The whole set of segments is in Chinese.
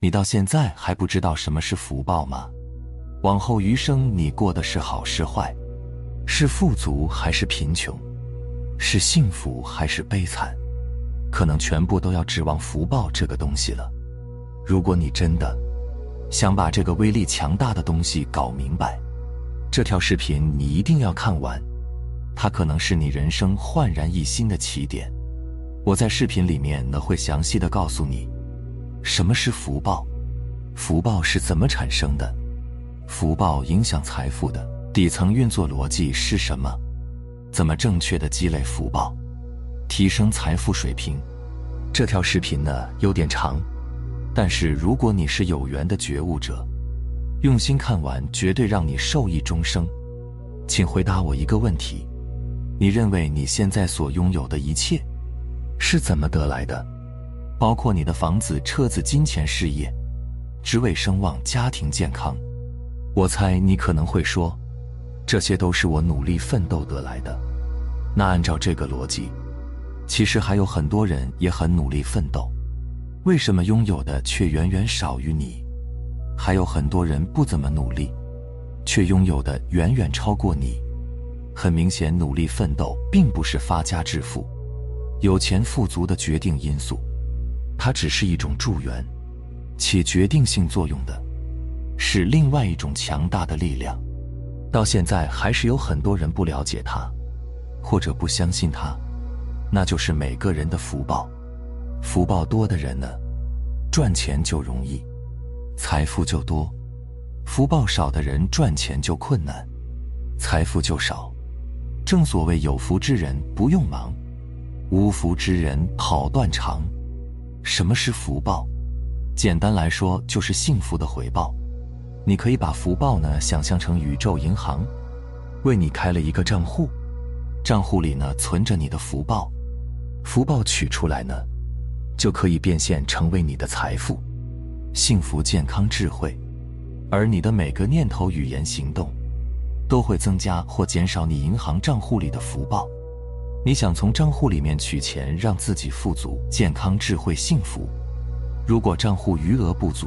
你到现在还不知道什么是福报吗？往后余生你过的是好是坏，是富足还是贫穷，是幸福还是悲惨，可能全部都要指望福报这个东西了。如果你真的想把这个威力强大的东西搞明白，这条视频你一定要看完，它可能是你人生焕然一新的起点。我在视频里面呢会详细的告诉你。什么是福报？福报是怎么产生的？福报影响财富的底层运作逻辑是什么？怎么正确的积累福报，提升财富水平？这条视频呢有点长，但是如果你是有缘的觉悟者，用心看完，绝对让你受益终生。请回答我一个问题：你认为你现在所拥有的一切是怎么得来的？包括你的房子、车子、金钱、事业、职位、声望、家庭、健康。我猜你可能会说，这些都是我努力奋斗得来的。那按照这个逻辑，其实还有很多人也很努力奋斗，为什么拥有的却远远少于你？还有很多人不怎么努力，却拥有的远远超过你。很明显，努力奋斗并不是发家致富、有钱富足的决定因素。它只是一种助缘，起决定性作用的，是另外一种强大的力量。到现在还是有很多人不了解它，或者不相信它，那就是每个人的福报。福报多的人呢，赚钱就容易，财富就多；福报少的人赚钱就困难，财富就少。正所谓有福之人不用忙，无福之人跑断肠。什么是福报？简单来说，就是幸福的回报。你可以把福报呢想象成宇宙银行，为你开了一个账户，账户里呢存着你的福报，福报取出来呢，就可以变现成为你的财富、幸福、健康、智慧。而你的每个念头、语言、行动，都会增加或减少你银行账户里的福报。你想从账户里面取钱，让自己富足、健康、智慧、幸福。如果账户余额不足，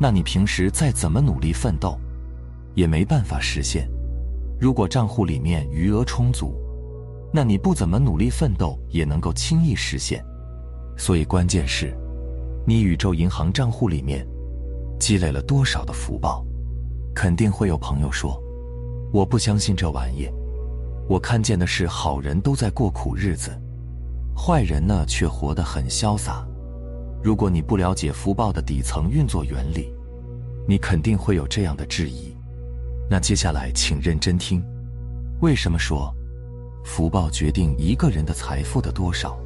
那你平时再怎么努力奋斗，也没办法实现。如果账户里面余额充足，那你不怎么努力奋斗，也能够轻易实现。所以关键是，你宇宙银行账户里面积累了多少的福报。肯定会有朋友说，我不相信这玩意。我看见的是好人都在过苦日子，坏人呢却活得很潇洒。如果你不了解福报的底层运作原理，你肯定会有这样的质疑。那接下来请认真听，为什么说福报决定一个人的财富的多少？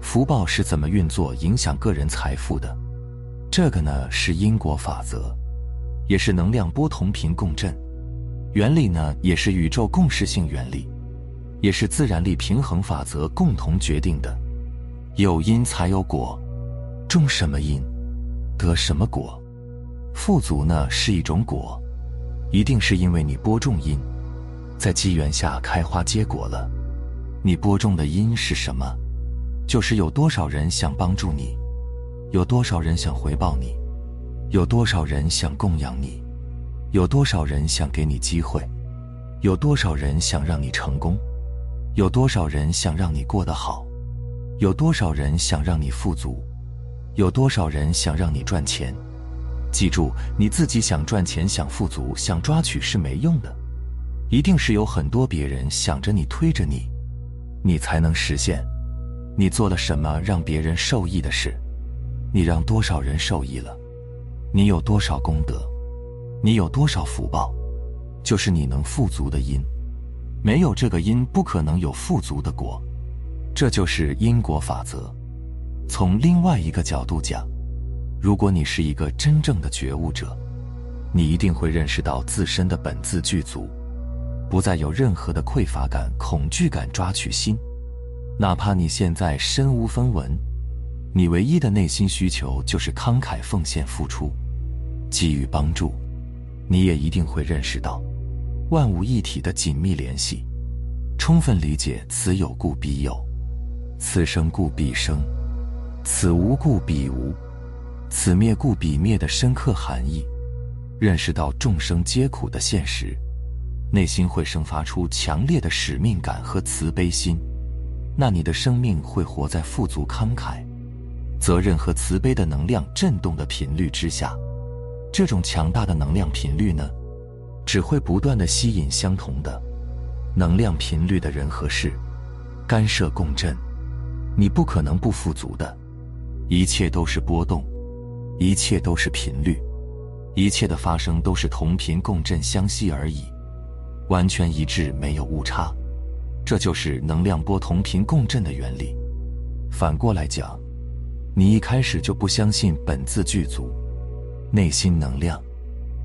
福报是怎么运作影响个人财富的？这个呢是因果法则，也是能量波同频共振。原理呢，也是宇宙共识性原理，也是自然力平衡法则共同决定的。有因才有果，种什么因，得什么果。富足呢是一种果，一定是因为你播种因，在机缘下开花结果了。你播种的因是什么？就是有多少人想帮助你，有多少人想回报你，有多少人想供养你。有多少人想给你机会？有多少人想让你成功？有多少人想让你过得好？有多少人想让你富足？有多少人想让你赚钱？记住，你自己想赚钱、想富足、想抓取是没用的，一定是有很多别人想着你、推着你，你才能实现。你做了什么让别人受益的事？你让多少人受益了？你有多少功德？你有多少福报，就是你能富足的因。没有这个因，不可能有富足的果。这就是因果法则。从另外一个角度讲，如果你是一个真正的觉悟者，你一定会认识到自身的本自具足，不再有任何的匮乏感、恐惧感抓取心。哪怕你现在身无分文，你唯一的内心需求就是慷慨奉献、付出，给予帮助，你也一定会认识到万物一体的紧密联系，充分理解“此有故必有，此生故必生，此无故必无，此灭故必灭”的深刻含义，认识到众生皆苦的现实，内心会生发出强烈的使命感和慈悲心。那你的生命会活在富足、慷慨、责任和慈悲的能量震动的频率之下。这种强大的能量频率呢，只会不断的吸引相同的能量频率的人和事，干涉共振。你不可能不富足的，一切都是波动，一切都是频率，一切的发生都是同频共振相吸而已，完全一致，没有误差。这就是能量波同频共振的原理。反过来讲，你一开始就不相信本自具足、内心能量、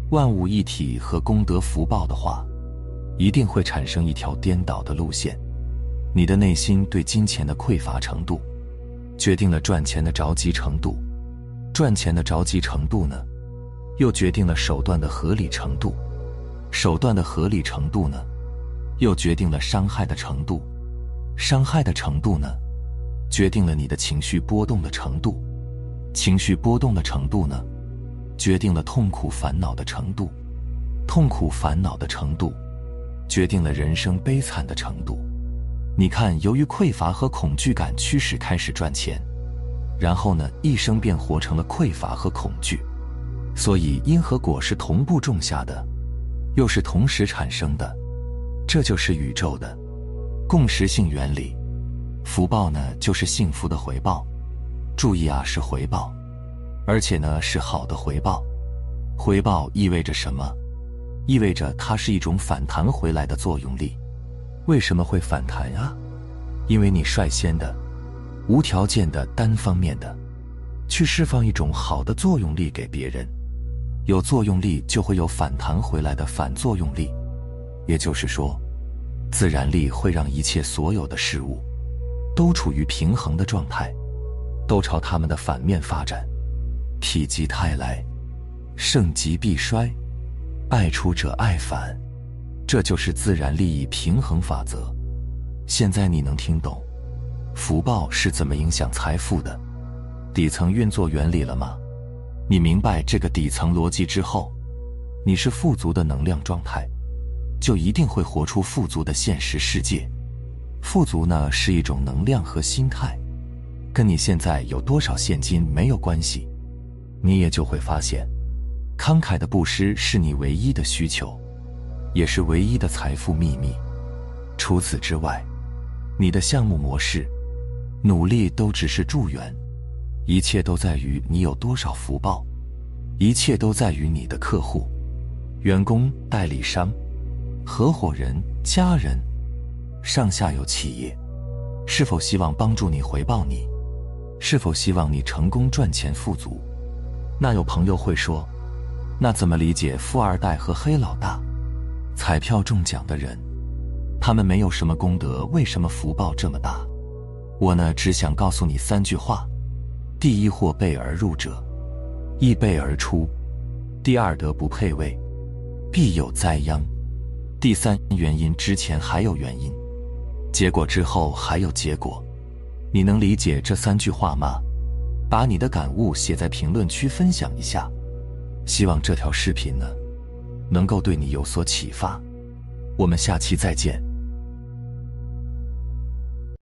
万物一体和功德福报的话，一定会产生一条颠倒的路线。你的内心对金钱的匮乏程度，决定了赚钱的着急程度；赚钱的着急程度呢，又决定了手段的合理程度；手段的合理程度呢？又决定了伤害的程度，伤害的程度呢，决定了你的情绪波动的程度，情绪波动的程度呢，决定了痛苦烦恼的程度，痛苦烦恼的程度，决定了人生悲惨的程度。你看，由于匮乏和恐惧感驱使开始赚钱，然后呢，一生便活成了匮乏和恐惧，所以因和果是同步种下的，又是同时产生的。这就是宇宙的共识性原理，福报呢就是幸福的回报，注意啊是回报，而且呢是好的回报。回报意味着什么？意味着它是一种反弹回来的作用力。为什么会反弹啊？因为你率先的、无条件的、单方面的去释放一种好的作用力给别人，有作用力就会有反弹回来的反作用力。也就是说，自然力会让一切所有的事物都处于平衡的状态，都朝它们的反面发展。否极泰来，盛极必衰，爱出者爱返，这就是自然利益平衡法则。现在你能听懂福报是怎么影响财富的底层运作原理了吗？你明白这个底层逻辑之后，你是富足的能量状态。就一定会活出富足的现实世界。富足呢是一种能量和心态，跟你现在有多少现金没有关系。你也就会发现，慷慨的布施是你唯一的需求，也是唯一的财富秘密。除此之外，你的项目模式、努力都只是助缘，一切都在于你有多少福报，一切都在于你的客户、员工、代理商。合伙人、家人、上下游企业，是否希望帮助你回报你？是否希望你成功赚钱富足？那有朋友会说，那怎么理解富二代和黑老大？彩票中奖的人，他们没有什么功德，为什么福报这么大？我呢，只想告诉你三句话：第一，或备而入者，易备而出；第二，德不配位，必有灾殃。第三原因之前还有原因，结果之后还有结果，你能理解这三句话吗？把你的感悟写在评论区分享一下，希望这条视频呢，能够对你有所启发。我们下期再见。